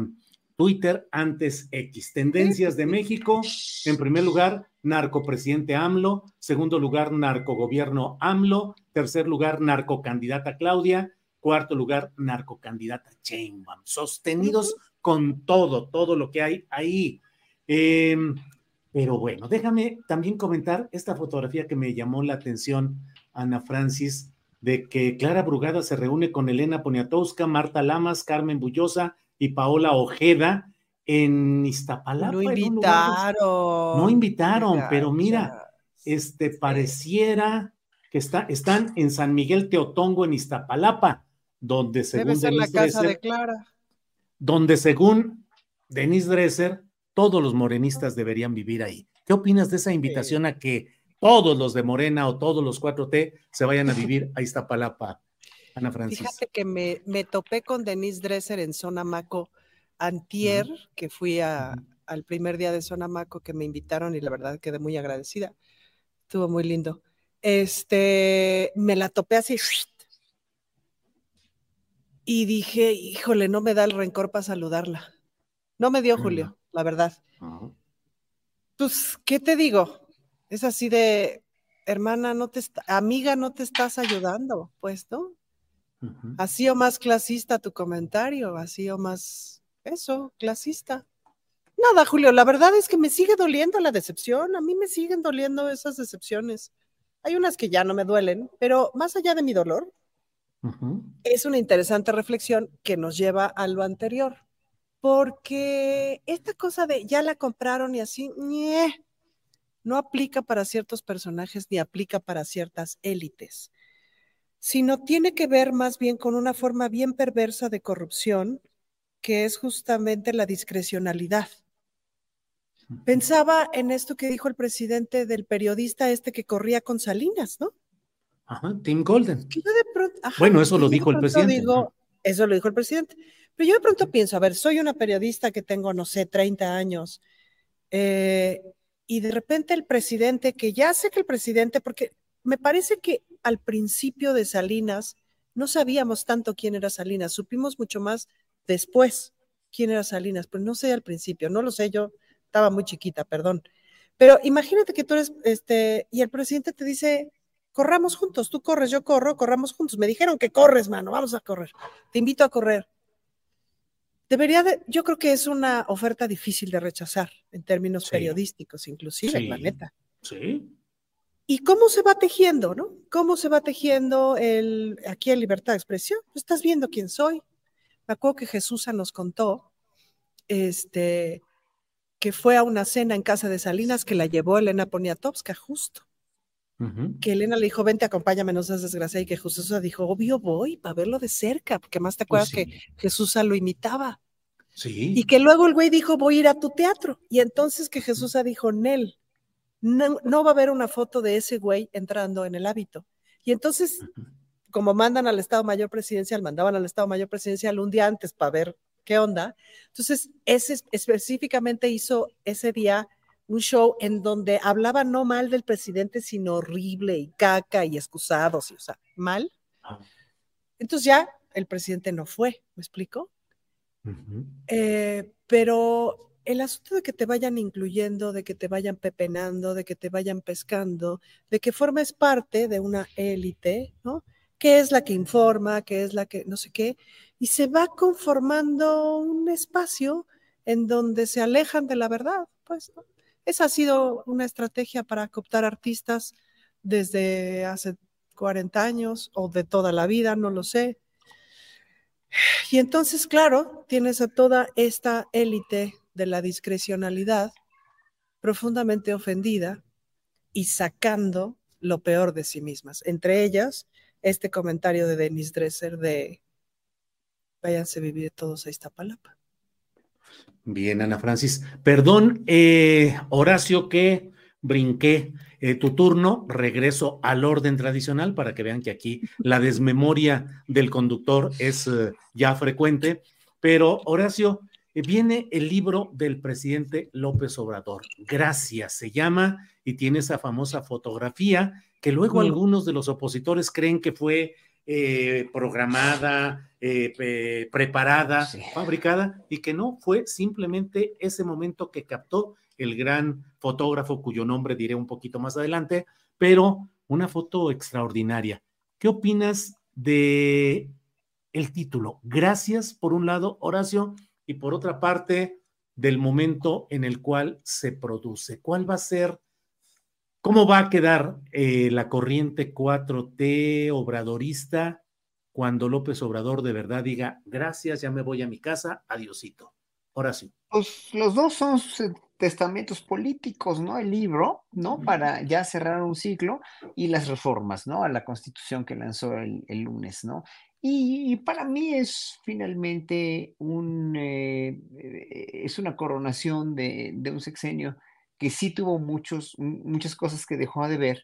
Twitter antes X. Tendencias de México, en primer lugar, narcopresidente AMLO, segundo lugar, narcogobierno AMLO, tercer lugar, narcocandidata Claudia, cuarto lugar, narcocandidata Sheinbaum, sostenidos con todo, todo lo que hay ahí. Eh, pero bueno, déjame también comentar esta fotografía que me llamó la atención, Ana Francis, de que Clara Brugada se reúne con Elena Poniatowska, Marta Lamas, Carmen Bullosa y Paola Ojeda en Iztapalapa. No lugar- invitaron. No invitaron, pero mira, este pareciera que está, están en San Miguel Teotongo, en Iztapalapa, donde según Debe ser la casa Dresser, de Clara. donde según Denise Dresser, todos los morenistas deberían vivir ahí. ¿Qué opinas de esa invitación a que todos los de Morena o todos los 4T se vayan a vivir a Iztapalapa, Ana Francis? Fíjate que me, me topé con Denise Dresser en Zona Maco antier, que fui a- al primer día de Zona Maco que me invitaron y la verdad quedé muy agradecida. Estuvo muy lindo. Este, me la topé así. Y dije, híjole, no me da el rencor para saludarla. No me dio. Julio, la verdad. Ajá. Pues, ¿qué te digo? Es así de, hermana, no te amiga, no te estás ayudando, pues, ¿no? Así o más clasista tu comentario, así o más eso, clasista. Nada, Julio, la verdad es que me sigue doliendo la decepción, a mí me siguen doliendo esas decepciones. Hay unas que ya no me duelen, pero más allá de mi dolor, es una interesante reflexión que nos lleva a lo anterior, porque esta cosa de ya la compraron y así, ñe, no aplica para ciertos personajes ni aplica para ciertas élites, sino tiene que ver más bien con una forma bien perversa de corrupción, que es justamente la discrecionalidad. Pensaba en esto que dijo el presidente del periodista este que corría con Salinas, ¿no? Ajá, Tim Golden. Que yo de pronto, ajá, Bueno, eso lo dijo el presidente. digo, eso lo dijo el presidente. Pero yo de pronto pienso, a ver, soy una periodista que tengo, no sé, 30 años, eh, y de repente el presidente, que ya sé que el presidente, porque me parece que al principio de Salinas no sabíamos tanto quién era Salinas, supimos mucho más después quién era Salinas, pero no sé al principio, no lo sé, yo estaba muy chiquita, perdón. Pero imagínate que tú eres, este, y el presidente te dice, corramos juntos, tú corres, yo corro, corramos juntos. Me dijeron que corres, mano, vamos a correr. Te invito a correr. debería de, yo creo que es una oferta difícil de rechazar en términos Sí. periodísticos, inclusive, la Sí. neta. Sí. ¿Y cómo se va tejiendo, no? ¿Cómo se va tejiendo el, aquí en libertad de expresión? Pues estás viendo quién soy. Me acuerdo que Jesús nos contó, este, que fue a una cena en casa de Salinas que la llevó Elena Poniatowska, justo. Que Elena le dijo, vente, acompáñame, no seas desgraciada. Y que Jesús dijo, obvio voy, para verlo de cerca, porque más te acuerdas Pues sí. que Jesús lo imitaba. Sí. Y que luego el güey dijo, voy a ir a tu teatro. Y entonces que Jesús dijo, Nel, no, no va a haber una foto de ese güey entrando en el hábito. Y entonces, como mandan al Estado Mayor Presidencial, mandaban al Estado Mayor Presidencial un día antes para ver qué onda. Entonces, ese específicamente hizo ese día un show en donde hablaba no mal del presidente, sino horrible y caca y excusados, y, o sea, mal. Ah. Entonces ya el presidente no fue, ¿me explico? Eh, pero el asunto de que te vayan incluyendo, de que te vayan pepenando, de que te vayan pescando, de que formes parte de una élite, ¿no? Que es la que informa, que es la que no sé qué, y se va conformando un espacio en donde se alejan de la verdad, pues, ¿no? Esa ha sido una estrategia para cooptar artistas desde hace 40 años o de toda la vida, no lo sé. Y entonces, claro, tienes a toda esta élite de la discrecionalidad profundamente ofendida y sacando lo peor de sí mismas. Entre ellas, este comentario de Denis Dresser de váyanse a vivir todos a Iztapalapa. Bien, Ana Francis. Perdón, eh, Horacio, que brinqué eh, tu turno. Regreso al orden tradicional para que vean que aquí la desmemoria del conductor es eh, ya frecuente. Pero, Horacio, viene el libro del presidente López Obrador. Gracias, se llama, y tiene esa famosa fotografía que luego algunos de los opositores creen que fue eh, programada, eh, preparada, Sí. fabricada, y que no, fue simplemente ese momento que captó el gran fotógrafo cuyo nombre diré un poquito más adelante, pero una foto extraordinaria. ¿Qué opinas de el título? Gracias, por un lado, Horacio, y por otra parte, del momento en el cual se produce. ¿Cuál va a ser ¿Cómo va a quedar eh, la corriente 4T obradorista cuando López Obrador de verdad diga, gracias, ya me voy a mi casa, adiosito? Ahora sí. Pues los dos son eh, testamentos políticos, ¿no? El libro, ¿no? Para ya cerrar un ciclo y las reformas, ¿no? A la constitución que lanzó el, el lunes, ¿no? Y, para mí es finalmente un, eh, eh, es una coronación de, de un sexenio que sí tuvo muchos, muchas cosas que dejó de ver,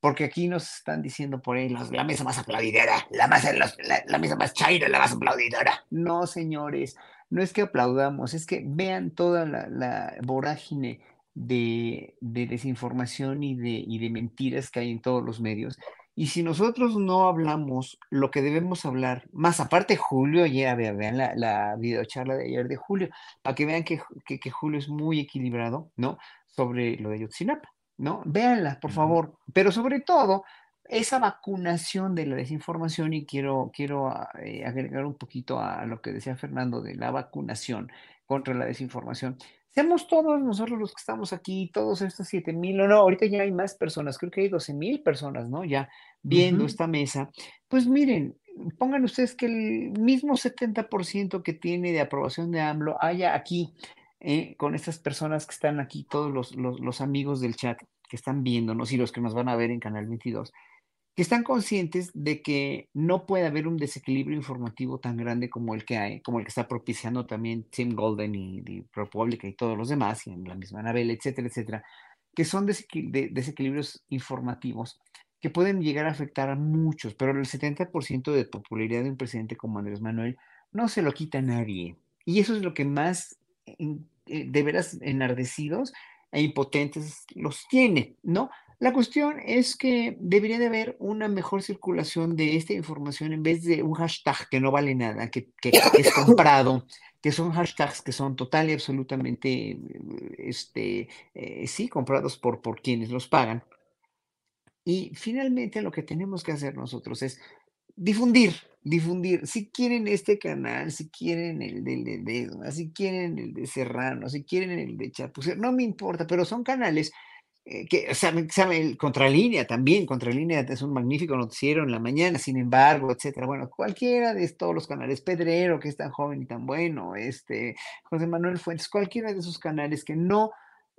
porque aquí nos están diciendo por ahí la mesa más aplaudidora, la, la, la mesa más chaira, la más aplaudidora. No, señores, no es que aplaudamos, es que vean toda la, la vorágine de, de desinformación y de, y de mentiras que hay en todos los medios. Y si nosotros no hablamos lo que debemos hablar, más aparte Julio, ya vean, vean la, la videocharla de ayer de Julio, para que vean que, que, que Julio es muy equilibrado, ¿no? Sobre lo de Yotzinapa, ¿no? Véanla, por favor. Pero sobre todo, esa vacunación de la desinformación, y quiero, quiero ah, eh, agregar un poquito a lo que decía Fernando de la vacunación contra la desinformación. Seamos todos nosotros los que estamos aquí, todos estos siete mil, o no, ahorita ya hay más personas, creo que hay 12 mil personas, ¿no? Ya viendo esta mesa. Pues miren, pongan ustedes que el mismo 70% que tiene de aprobación de AMLO haya aquí, eh, con estas personas que están aquí, todos los, los, los amigos del chat que están viéndonos y los que nos van a ver en Canal 22 que están conscientes de que no puede haber un desequilibrio informativo tan grande como el que hay, como el que está propiciando también Tim Golden y, y ProPublica y todos los demás, y en la misma Anabel, etcétera, etcétera, que son desequil- de- desequilibrios informativos que pueden llegar a afectar a muchos, pero el 70% de popularidad de un presidente como Andrés Manuel no se lo quita nadie. Y eso es lo que más eh, de veras enardecidos e impotentes los tiene, ¿no? La cuestión es que debería de haber una mejor circulación de esta información en vez de un hashtag que no vale nada, que, que- es comprado, que son hashtags que son total y absolutamente, este, eh, sí, comprados por, por quienes los pagan. Y finalmente lo que tenemos que hacer nosotros es difundir, difundir. Si quieren este canal, si quieren el de Ledesma, si quieren el de Serrano, si quieren el de Chapucer, no me importa, pero son canales eh, que saben, saben, Contralínea también, Contralínea es un magnífico noticiero en la mañana, sin embargo, etcétera. Bueno, cualquiera de todos los canales, Pedrero, que es tan joven y tan bueno, este, José Manuel Fuentes, cualquiera de esos canales que no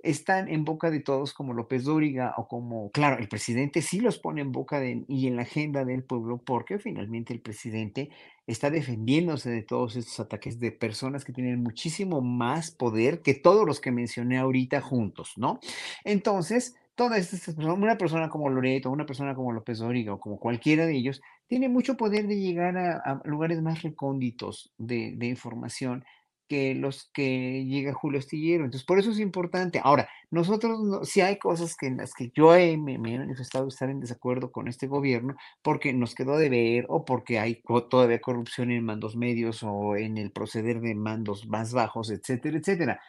están en boca de todos como López Dóriga o como, claro, el presidente sí los pone en boca de, y en la agenda del pueblo porque finalmente el presidente está defendiéndose de todos estos ataques de personas que tienen muchísimo más poder que todos los que mencioné ahorita juntos, ¿no? Entonces, todas estas personas, una persona como Loreto, una persona como López Dóriga o como cualquiera de ellos, tiene mucho poder de llegar a, lugares más recónditos de, de información que los que llega Julio Astillero. Entonces, por eso es importante. Ahora, nosotros, si hay cosas que en las que yo me, he manifestado estar en desacuerdo con este gobierno, porque nos quedó de ver o porque hay todavía corrupción en mandos medios o en el proceder de mandos más bajos, etcétera, etcétera.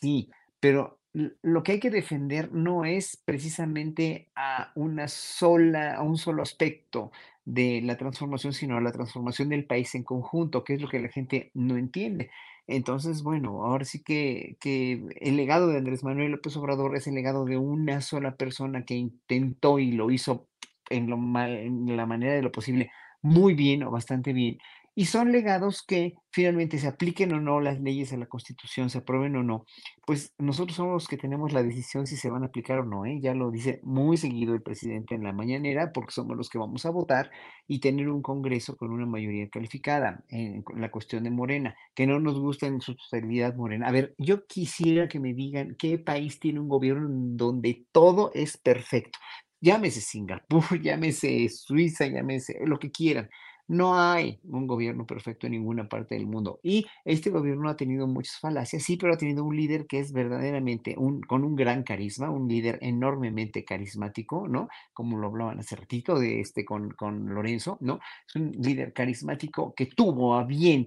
Sí, pero lo que hay que defender no es precisamente a una sola, a un solo aspecto de la transformación, sino a la transformación del país en conjunto, que es lo que la gente no entiende. Entonces, bueno, ahora sí que, que el legado de Andrés Manuel López Obrador es el legado de una sola persona que intentó y lo hizo en, lo en la manera de lo posible muy bien o bastante bien y son legados que finalmente se apliquen o no las leyes a la Constitución, se aprueben o no, pues nosotros somos los que tenemos la decisión si se van a aplicar o no, ¿eh? ya lo dice muy seguido el presidente en la mañanera, porque somos los que vamos a votar y tener un Congreso con una mayoría calificada en, la cuestión de Morena, que no nos gusta en su totalidad Morena. A ver, yo quisiera que me digan qué país tiene un gobierno donde todo es perfecto. Llámese Singapur, llámese Suiza, llámese lo que quieran no hay un gobierno perfecto en ninguna parte del mundo. Y este gobierno ha tenido muchas falacias, sí, pero ha tenido un líder que es verdaderamente un, con un gran carisma, un líder enormemente carismático, ¿no? Como lo hablaban hace ratito de este con, con Lorenzo, ¿no? Es un líder carismático que tuvo a bien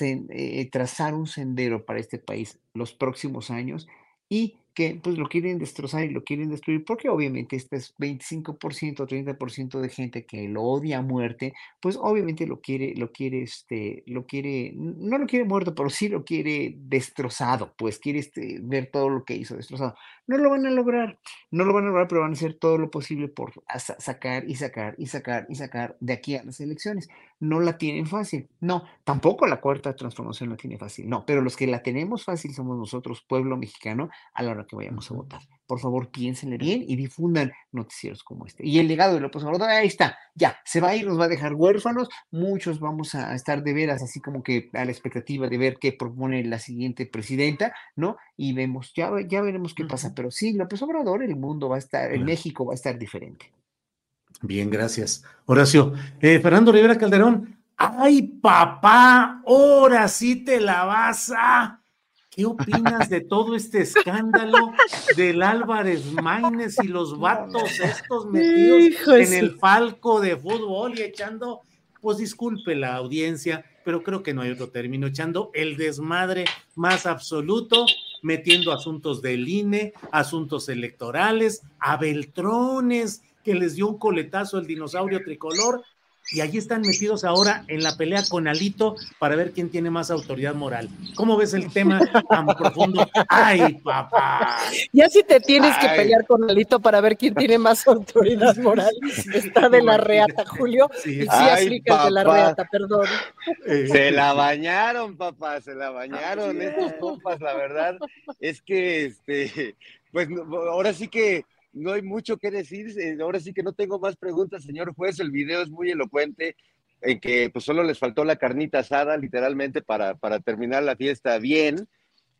eh, trazar un sendero para este país los próximos años y que pues lo quieren destrozar y lo quieren destruir, porque obviamente este es 25% o 30% de gente que lo odia a muerte, pues obviamente lo quiere, lo quiere, este, lo quiere, no lo quiere muerto, pero sí lo quiere destrozado, pues quiere este, ver todo lo que hizo destrozado. No lo van a lograr, no lo van a lograr, pero van a hacer todo lo posible por sacar y sacar y sacar y sacar de aquí a las elecciones. No la tienen fácil, no, tampoco la cuarta transformación la tiene fácil, no, pero los que la tenemos fácil somos nosotros, pueblo mexicano, a la hora que vayamos a votar. Por favor, piénsenle bien y difundan noticieros como este. Y el legado de López Obrador, ahí está, ya, se va a ir, nos va a dejar huérfanos, muchos vamos a estar de veras así como que a la expectativa de ver qué propone la siguiente presidenta, ¿no? Y vemos, ya, ya veremos qué pasa, pero sí, López Obrador, el mundo va a estar, en México va a estar diferente. Bien, gracias. Horacio, eh, Fernando Rivera Calderón, ay papá, ahora sí te la vas a... ¿Qué opinas de todo este escándalo del Álvarez Maínez y los vatos estos metidos en el palco de fútbol y echando, pues disculpe la audiencia, pero creo que no hay otro término, echando el desmadre más absoluto, metiendo asuntos del INE, asuntos electorales, a Beltrones, que les dio un coletazo el dinosaurio tricolor, y allí están metidos ahora en la pelea con Alito para ver quién tiene más autoridad moral. ¿Cómo ves el tema tan profundo? ¡Ay, papá! Ya si te tienes que pelear con Alito para ver quién tiene más autoridad moral, está de la reata, Julio. y sí, de la reata, perdón. Eh, se la bañaron, papá, se la bañaron estos compas, la verdad. Es que, este, pues ahora sí que no hay mucho que decir. Eh, ahora sí que no tengo más preguntas, señor juez. El video es muy elocuente en que pues solo les faltó la carnita asada, literalmente, para, para terminar la fiesta bien.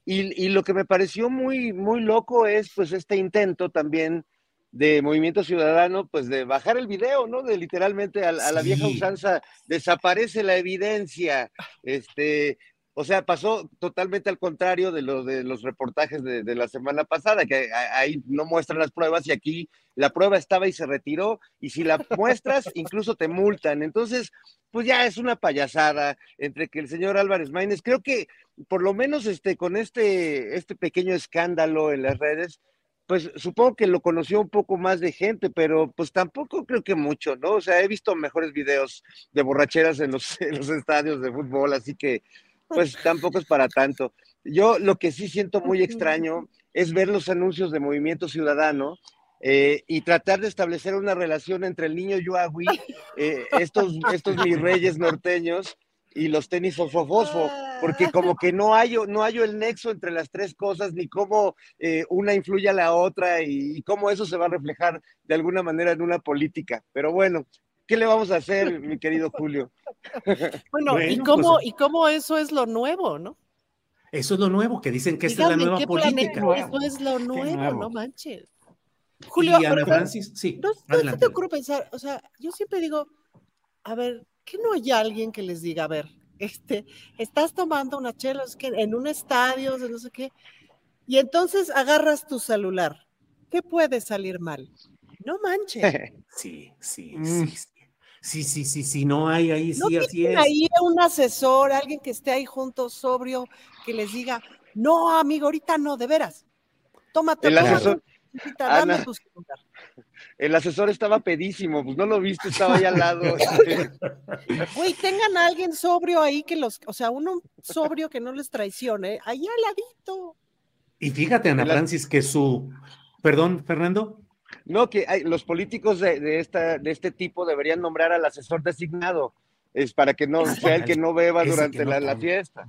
Y, y, lo que me pareció muy, muy loco es pues este intento también de Movimiento Ciudadano, pues de bajar el video, ¿no? De literalmente a, la vieja usanza, desaparece la evidencia, este, o sea, pasó totalmente al contrario de lo de los reportajes de, la semana pasada, que ahí no muestran las pruebas y aquí la prueba estaba y se retiró, y si la muestras, incluso te multan. Entonces, pues ya es una payasada entre que el señor Álvarez Maínez, creo que por lo menos este, con este, este pequeño escándalo en las redes, pues supongo que lo conoció un poco más de gente, pero pues tampoco creo que mucho, ¿no? O sea, he visto mejores videos de borracheras en los, en los estadios de fútbol, así que pues tampoco es para tanto. Yo lo que sí siento muy extraño es ver los anuncios de Movimiento Ciudadano eh, y tratar de establecer una relación entre el niño Yuagui, eh, estos, estos mis reyes norteños y los tenis fosfo, porque como que no hay, no hay el nexo entre las tres cosas, ni cómo eh, una influye a la otra y, y, cómo eso se va a reflejar de alguna manera en una política. Pero bueno, ¿qué le vamos a hacer, mi querido Julio? Bueno, ¿y, cómo, pues, ¿y cómo eso es lo nuevo, no? Eso es lo nuevo, que dicen que esta es la nueva ¿qué política. Eso es lo nuevo, no manches. Julio, y Ana Francis, sí. No, no se te ocurre pensar, o sea, yo siempre digo, a ver, que no hay alguien que les diga, a ver, este, estás tomando una chela, es que en un estadio, no sé qué, y entonces agarras tu celular. ¿Qué puede salir mal? No manches. Sí, sí, sí, sí. Sí, sí, sí, sí, no hay ahí, ¿No sí, así es. ahí un asesor, alguien que esté ahí junto, sobrio, que les diga, no, amigo, ahorita no, de veras. Tómate el asesor. Ana, celular. el asesor estaba pedísimo, pues no lo viste, estaba ahí al lado. Güey, tengan a alguien sobrio ahí que los, o sea, uno sobrio que no les traicione, ahí al ladito. Y fíjate, Ana Francis, que su, perdón, Fernando. No, que hay, los políticos de, de, esta, de este tipo deberían nombrar al asesor designado, es para que no sea el que no beba Ese durante no la, fiesta.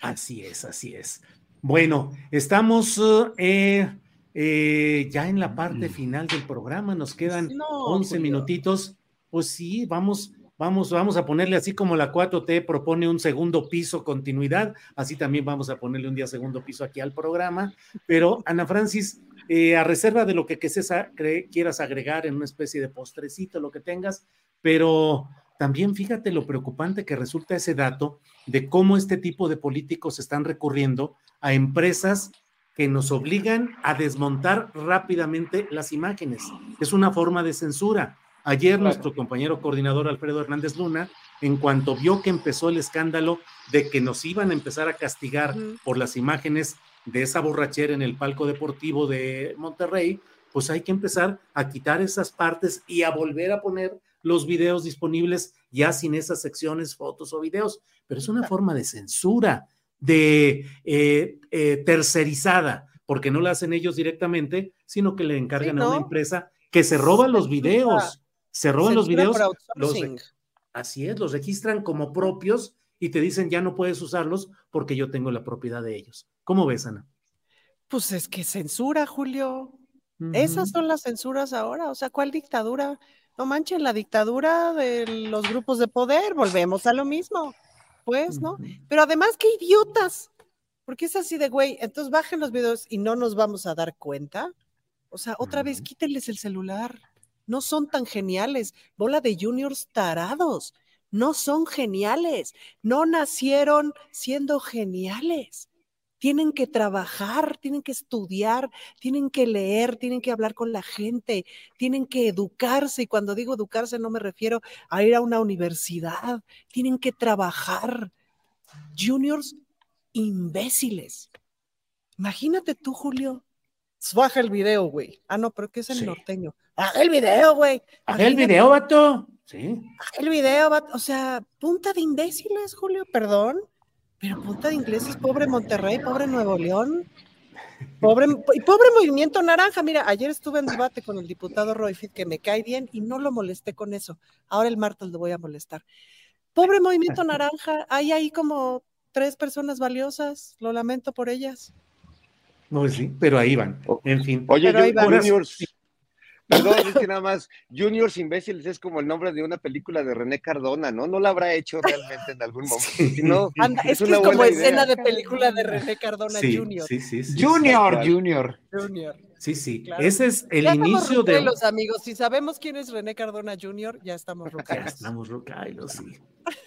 Así es, así es. Bueno, estamos eh, eh, ya en la parte final del programa, nos quedan No, 11 Julio. minutitos. Pues sí, vamos, vamos, vamos a ponerle así como la 4T propone un segundo piso continuidad, así también vamos a ponerle un día segundo piso aquí al programa. Pero Ana Francis, eh, a reserva de lo que, quieras agregar en una especie de postrecito, lo que tengas, pero también fíjate lo preocupante que resulta ese dato de cómo este tipo de políticos están recurriendo a empresas que nos obligan a desmontar rápidamente las imágenes. Es una forma de censura. Ayer nuestro compañero coordinador Alfredo Hernández Luna, en cuanto vio que empezó el escándalo de que nos iban a empezar a castigar por las imágenes de esa borrachera en el palco deportivo de Monterrey, pues hay que empezar a quitar esas partes y a volver a poner los videos disponibles ya sin esas secciones, fotos o videos. Pero es una forma de censura, de eh, eh, tercerizada, porque no la hacen ellos directamente, sino que le encargan Sí, a una empresa que se roban los Censura. videos, se roban los videos, los, así es, los registran como propios y te dicen ya no puedes usarlos porque yo tengo la propiedad de ellos. ¿Cómo ves, Ana? Pues es que censura, Julio. Esas son las censuras ahora. O sea, ¿cuál dictadura? No manchen, la dictadura de los grupos de poder. Volvemos a lo mismo. Pues, ¿no? Pero además, qué idiotas. Porque es así de, güey, entonces bajen los videos y no nos vamos a dar cuenta. O sea, otra vez quítenles el celular. No son tan geniales. Bola de juniors tarados. No son geniales. No nacieron siendo geniales. Tienen que trabajar, tienen que estudiar, tienen que leer, tienen que hablar con la gente, tienen que educarse. Y cuando digo educarse no me refiero a ir a una universidad, tienen que trabajar. Juniors imbéciles. Imagínate tú, Julio. Baja el video, güey. Ah, no, pero ¿qué es el Sí. norteño? Baja el video, güey. Haz el video, vato. Sí. El video, o sea, punta de imbéciles, Julio, perdón. Pero punta de ingleses, pobre Monterrey, pobre Nuevo León. Pobre, y pobre Movimiento Naranja. Mira, ayer estuve en debate con el diputado Roy Fit, que me cae bien, y no lo molesté con eso. Ahora el martes lo voy a molestar. Pobre Movimiento Naranja, hay ahí como tres personas valiosas. Lo lamento por ellas. No, sí, pero ahí van. En fin. Oye, Pero ahí Ju- va. Juniors. Perdón, es que nada más, Juniors Imbéciles es como el nombre de una película de René Cardona, ¿no? No la habrá hecho realmente en algún momento. Si no, Anda, es, que una es como escena de película de René Cardona Sí, Jr. sí, sí, sí. Junior. Junior. Junior. Sí, sí. Claro. Ese es el ya inicio de. rucailos, amigos. Si sabemos quién es René Cardona Jr., ya estamos Ya rucailos. estamos rocailos, sí.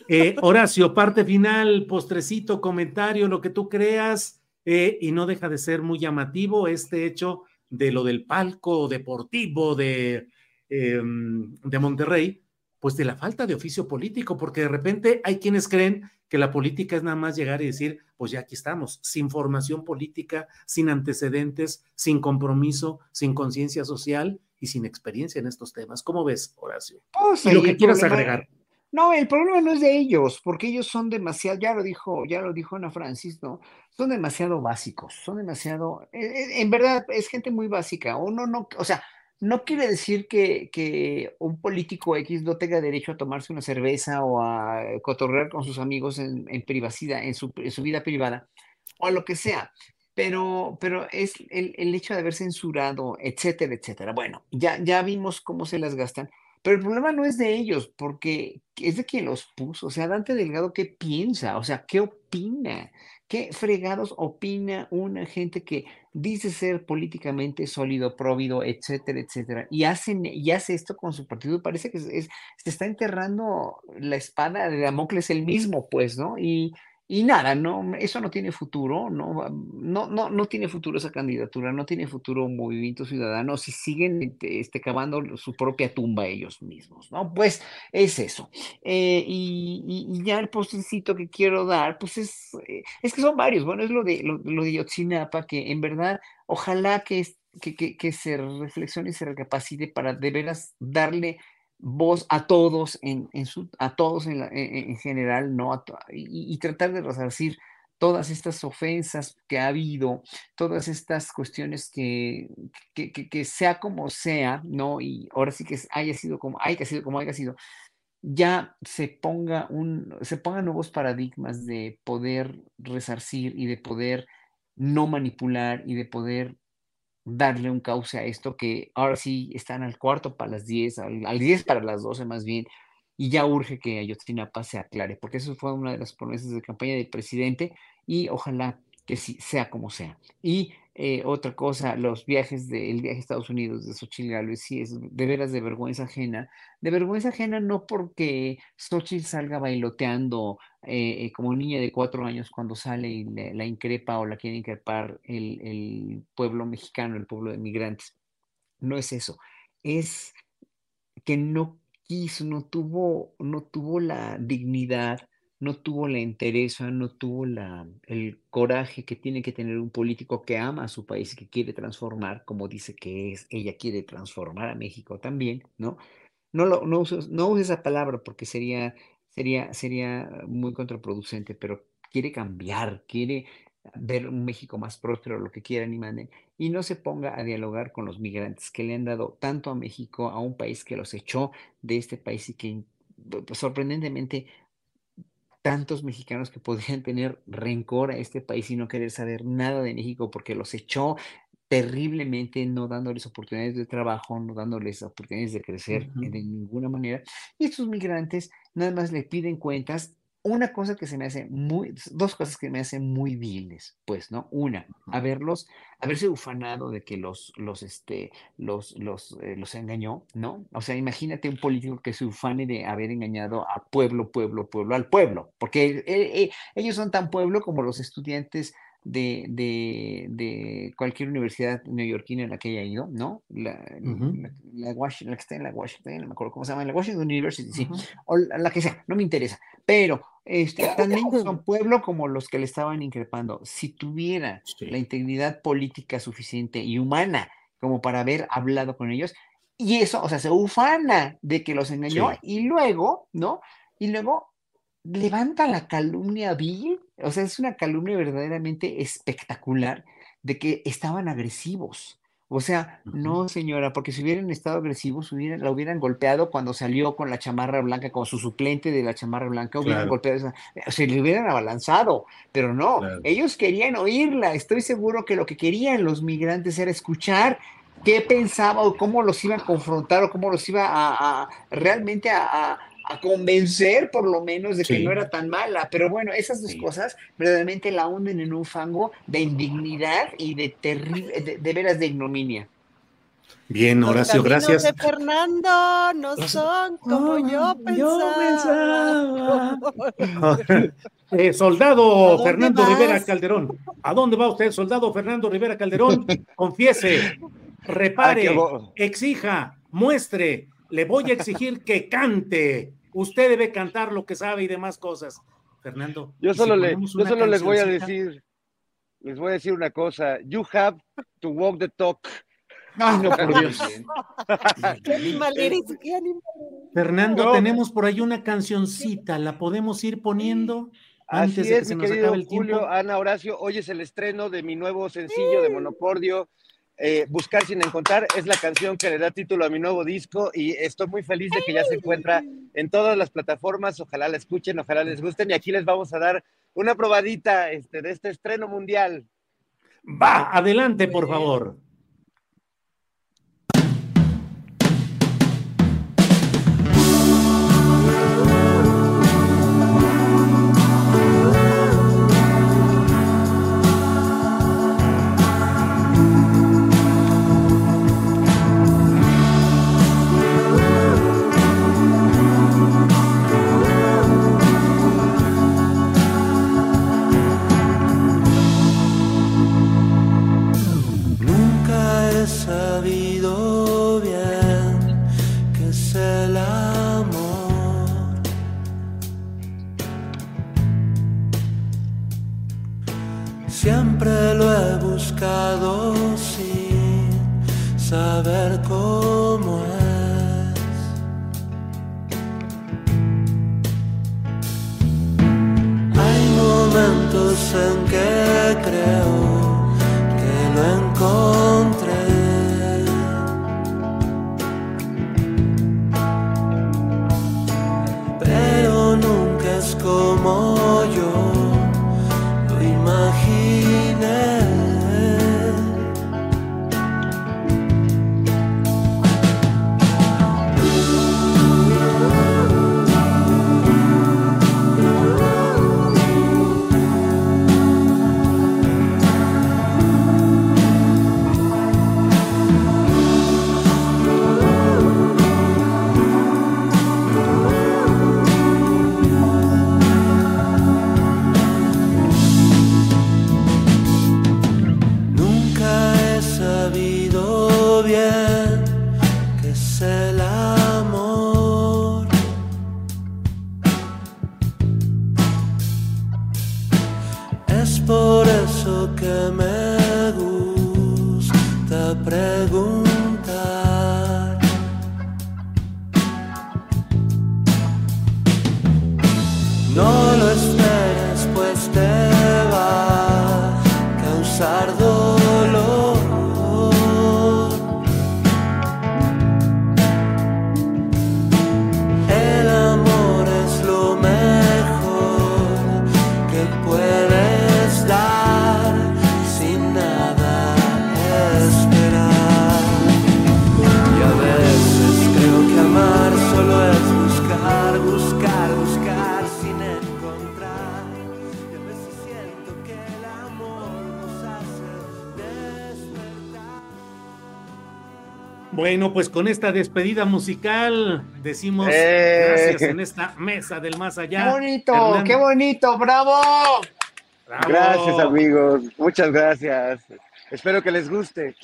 Eh, Horacio, parte final, postrecito, comentario, lo que tú creas, eh, y no deja de ser muy llamativo este hecho de lo del palco deportivo de, eh, de Monterrey, pues de la falta de oficio político, porque de repente hay quienes creen que la política es nada más llegar y decir, pues ya aquí estamos, sin formación política, sin antecedentes, sin compromiso, sin conciencia social y sin experiencia en estos temas. ¿Cómo ves, Horacio? Pues, y lo que quieras problema- agregar. No, el problema no es de ellos, porque ellos son demasiado, ya lo dijo, ya lo dijo Ana Francis, ¿no? Son demasiado básicos, son demasiado, eh, eh, en verdad es gente muy básica. Uno no, o sea, no quiere decir que, que un político X no tenga derecho a tomarse una cerveza o a cotorrear con sus amigos en, en privacidad, en su, en su vida privada, o lo que sea. Pero, pero es el, el hecho de haber censurado, etcétera, etcétera. Bueno, ya, ya vimos cómo se las gastan. Pero el problema no es de ellos, porque es de quien los puso. O sea, Dante Delgado, ¿qué piensa? O sea, ¿qué opina? ¿Qué fregados opina una gente que dice ser políticamente sólido, próvido, etcétera, etcétera? Y, hacen, y hace esto con su partido. Parece que se está enterrando la espada de Damocles el mismo, pues, ¿no? Y, y nada, no, eso no tiene futuro, no, no, no, no tiene futuro esa candidatura, no tiene futuro un movimiento ciudadano si siguen este, este, cavando su propia tumba ellos mismos, ¿no? Pues es eso. Eh, y, ya el postrecito que quiero dar, pues es, eh, es que son varios, bueno, es lo de, lo, lo de Yotzinapa, que en verdad, ojalá que, que, que, que se reflexione y se recapacite para de veras darle voz a todos en, en su, a todos en, en- en general, ¿no? A y, tratar de resarcir todas estas ofensas que ha habido, todas estas cuestiones que, que, que- que sea como sea, ¿no? Y ahora sí que haya sido como, haya sido como haya sido, ya se ponga un, se pongan nuevos paradigmas de poder resarcir y de poder no manipular y de poder darle un cauce a esto que ahora sí están al cuarto para las 10, al, al 10 para las 12 más bien, y ya urge que Ayotzinapa se aclare, porque eso fue una de las promesas de campaña del presidente y ojalá que sí sea como sea. Eh, otra cosa, los viajes de, el viaje Estados Unidos de Xochitl Gálvez, sí es de veras de vergüenza ajena, de vergüenza ajena no porque Xochitl salga bailoteando eh, eh, como niña de cuatro años cuando sale y la increpa o la quiere increpar el, el pueblo mexicano, el pueblo de migrantes. No es eso, es que no quiso, no tuvo, no tuvo la dignidad, no tuvo la entereza, no tuvo la, el coraje que tiene que tener un político que ama a su país y que quiere transformar, como dice que es, ella quiere transformar a México también, ¿no? No, lo, no, uso, no use esa palabra porque sería, sería, sería muy contraproducente, pero quiere cambiar, quiere ver un México más próspero, lo que quieran y manden, y no se ponga a dialogar con los migrantes que le han dado tanto a México, a un país que los echó de este país y que pues, sorprendentemente tantos mexicanos que podrían tener rencor a este país y no querer saber nada de México porque los echó terriblemente, no dándoles oportunidades de trabajo, no dándoles oportunidades de crecer Ujú. de ninguna manera. Y estos migrantes nada más le piden cuentas. Una cosa que se me hace muy, dos cosas que me hacen muy viles, pues, ¿no? Una, haberlos, haberse ufanado de que los, los, este, los, los, eh, los engañó, ¿no? O sea, imagínate un político que se ufane de haber engañado a pueblo, pueblo, pueblo, al pueblo, porque eh, ellos son tan pueblo como los estudiantes de, de, de cualquier universidad neoyorquina en la que haya ido, ¿no? La, Ujú. la, la Washington, la que está en la Washington, no me acuerdo cómo se llama, la Washington University, sí, o la, la que sea, no me interesa, pero este, también son pueblo como los que le estaban increpando. Si tuviera Sí. la integridad política suficiente y humana como para haber hablado con ellos, y eso, o sea, se ufana de que los engañó Sí. y luego, ¿no? Y luego levanta la calumnia vil, o sea, es una calumnia verdaderamente espectacular de que estaban agresivos. O sea, no, señora, porque si hubieran estado agresivos, hubieran, la hubieran golpeado cuando salió con la chamarra blanca, con su suplente de la chamarra blanca, hubieran Claro. golpeado, esa- se le hubieran abalanzado, pero no, Claro. ellos querían oírla. Estoy seguro que lo que querían los migrantes era escuchar qué pensaba o cómo los iba a confrontar o cómo los iba a, a- realmente a, a- a convencer por lo menos de que no era tan mala. Pero bueno, esas dos Sí. cosas verdaderamente la hunden en un fango de indignidad y de terrible, de, de veras de ignominia. Bien, Horacio, gracias. de Fernando no son como yo pensaba. Eh, ¿A soldado Fernando Rivera? Calderón, ¿a dónde va usted, soldado Fernando Rivera Calderón? Confiese, repare, Ah, exija, muestre le voy a exigir que cante. Usted debe cantar lo que sabe y demás cosas. Fernando. Yo solo, le, yo solo les voy a decir, les voy a decir una cosa. You have to walk the talk. Ay, no, por Dios. ¿Qué animal eres? ¿Qué animal Fernando, No. tenemos por ahí una cancioncita. ¿La podemos ir poniendo antes Así de que es, se mi nos querido acabe el Julio, tiempo? Ana Horacio, hoy es el estreno de mi nuevo sencillo de Monocordio. Eh, Buscar sin encontrar es la canción que le da título a mi nuevo disco y estoy muy feliz de que ya se encuentra en todas las plataformas. Ojalá la escuchen, ojalá les gusten y aquí les vamos a dar una probadita este, de este estreno mundial. Va, adelante, por favor. Bueno, pues con esta despedida musical decimos ¡Eh! gracias en esta mesa del más allá. ¡Qué bonito! ¡Qué bonito! ¡Bravo! bravo. Gracias amigos, muchas gracias. Espero que les guste.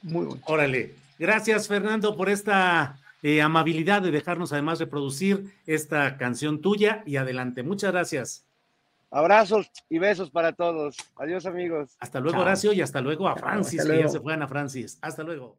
Muy bueno. Órale. Gracias, Fernando, por esta eh, amabilidad de dejarnos además reproducir esta canción tuya y adelante. Muchas gracias. Abrazos y besos para todos. Adiós amigos. Hasta luego, Chao. Horacio, y hasta luego a Francis, que ya se fue Ana Francis. Hasta luego.